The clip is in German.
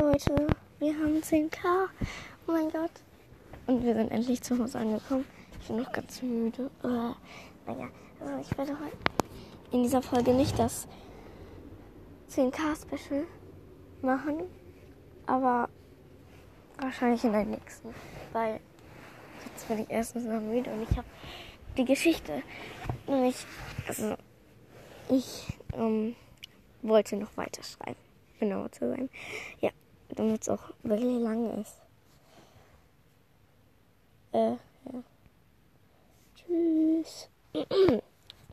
Leute, wir haben 10k. Oh mein Gott. Und wir sind endlich zu Hause angekommen. Ich bin noch ganz müde. Uh, naja, also ich werde heute in dieser Folge nicht das 10k-Special machen, aber wahrscheinlich in der nächsten, weil jetzt bin ich erstens noch müde und ich habe die Geschichte nämlich, also ich ähm, wollte noch weiterschreiben, genauer zu sein. Ja, damit es auch wirklich lang ist. Äh, ja. Tschüss.